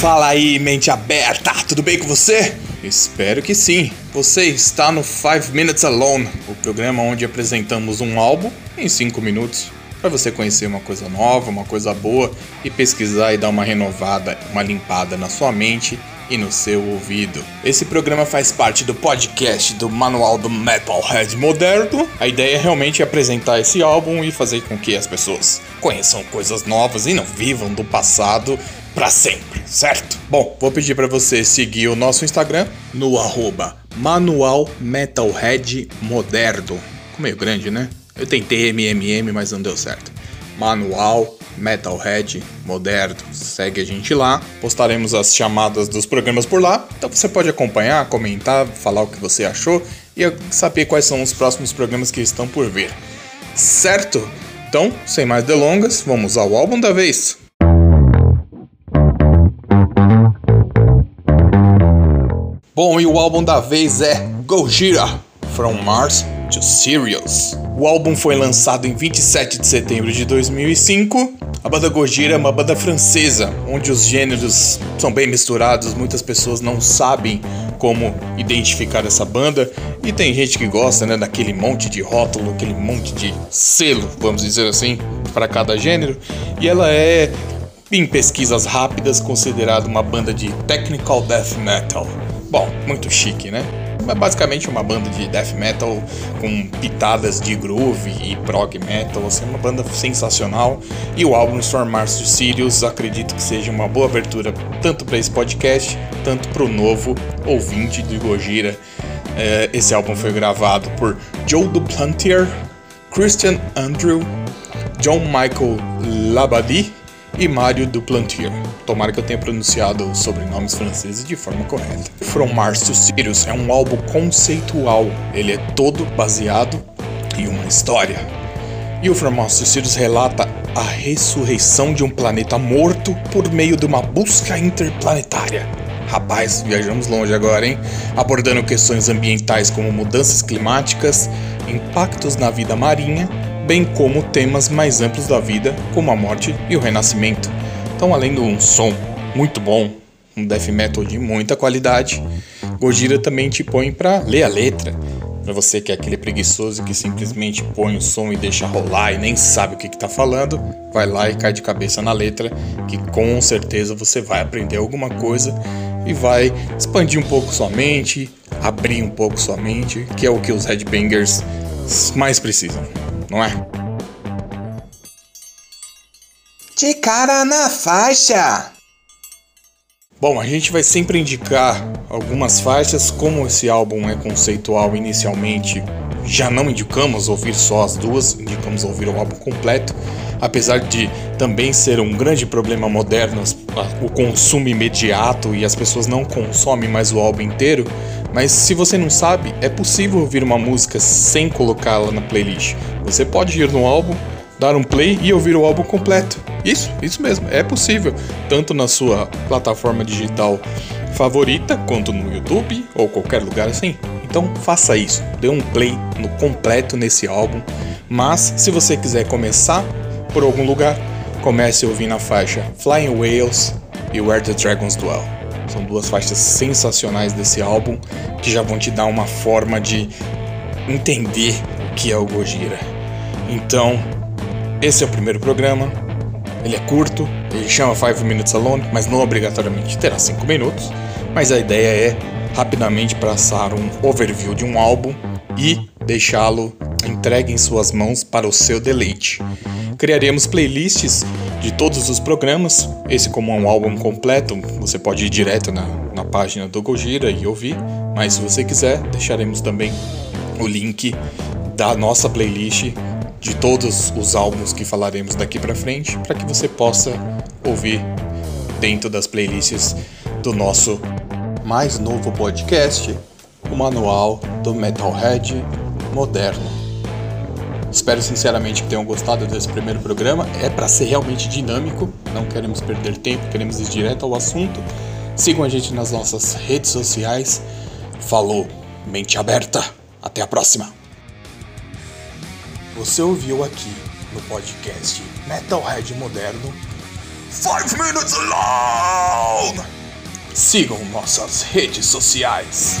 Fala aí, mente aberta, tudo bem com você? Espero que sim. Você está no 5 Minutes Alone, o programa onde apresentamos um álbum em 5 minutos para você conhecer uma coisa nova, uma coisa boa e pesquisar e dar uma renovada, uma limpada na sua mente e no seu ouvido. Esse programa faz parte do podcast do Manual do Metalhead Moderno. A ideia é realmente apresentar esse álbum e fazer com que as pessoas conheçam coisas novas e não vivam do passado para sempre, certo? Bom, vou pedir para você seguir o nosso Instagram no arroba Manual Metalhead Moderno. Meio grande, né? Eu tentei MMM, mas não deu certo. Manual Metalhead Moderno. Segue a gente lá. Postaremos as chamadas dos programas por lá. Então você pode acompanhar, comentar, falar o que você achou e saber quais são os próximos programas que estão por vir. Certo? Então, sem mais delongas, vamos ao álbum da vez. Bom, e o álbum da vez é Gojira From Mars to Sirius. O álbum foi lançado em 27 de setembro de 2005. A banda Gojira é uma banda francesa, onde os gêneros são bem misturados, muitas pessoas não sabem como identificar essa banda e tem gente que gosta, né, daquele monte de rótulo, aquele monte de selo, vamos dizer assim, para cada gênero. E ela é em pesquisas rápidas considerada uma banda de technical death metal. Bom, muito chique, né? é basicamente uma banda de death metal com pitadas de groove e prog metal, assim, uma banda sensacional. E o álbum Storm Mars to Sirius acredito que seja uma boa abertura tanto para esse podcast, tanto para o novo ouvinte de Gojira. É, esse álbum foi gravado por Joe Duplantier, Christian Andrew, John Michael Labadie e Mário Duplantier. Tomara que eu tenha pronunciado os sobrenomes franceses de forma correta. From Mars to Sirius é um álbum conceitual, ele é todo baseado em uma história. E o From Mars to Sirius relata a ressurreição de um planeta morto por meio de uma busca interplanetária. Rapaz, viajamos longe agora, hein? Abordando questões ambientais como mudanças climáticas, impactos na vida marinha bem como temas mais amplos da vida, como a morte e o renascimento. Então, além de um som muito bom, um death metal de muita qualidade, Gojira também te põe para ler a letra. Para você que é aquele preguiçoso que simplesmente põe o som e deixa rolar e nem sabe o que está falando, vai lá e cai de cabeça na letra, que com certeza você vai aprender alguma coisa e vai expandir um pouco sua mente, abrir um pouco sua mente, que é o que os headbangers mais precisam não é? De cara na faixa! Bom, a gente vai sempre indicar algumas faixas, como esse álbum é conceitual inicialmente, já não indicamos ouvir só as duas, indicamos ouvir o álbum completo, apesar de também ser um grande problema moderno o consumo imediato e as pessoas não consomem mais o álbum inteiro, mas se você não sabe, é possível ouvir uma música sem colocá-la na playlist. Você pode ir no álbum, dar um play e ouvir o álbum completo. Isso, isso mesmo, é possível, tanto na sua plataforma digital favorita, quanto no YouTube ou qualquer lugar assim. Então faça isso, dê um play no completo nesse álbum. Mas se você quiser começar por algum lugar, comece a ouvir na faixa Flying Whales e Where the Dragons Dwell. São duas faixas sensacionais desse álbum que já vão te dar uma forma de entender o que é o Gojira. Então, esse é o primeiro programa. Ele é curto, ele chama 5 Minutes Alone, mas não obrigatoriamente terá 5 minutos. Mas a ideia é rapidamente passar um overview de um álbum e deixá-lo entregue em suas mãos para o seu deleite. Criaremos playlists de todos os programas. Esse, como é um álbum completo, você pode ir direto na, na página do Gojira e ouvir. Mas se você quiser, deixaremos também o link da nossa playlist de todos os álbuns que falaremos daqui para frente, para que você possa ouvir dentro das playlists do nosso mais novo podcast, o Manual do Metalhead Moderno. Espero sinceramente que tenham gostado desse primeiro programa. É para ser realmente dinâmico, não queremos perder tempo, queremos ir direto ao assunto. Sigam a gente nas nossas redes sociais. Falou, mente aberta. Até a próxima. Você ouviu aqui no podcast Metalhead Moderno Five Minutes Alone! Sigam nossas redes sociais.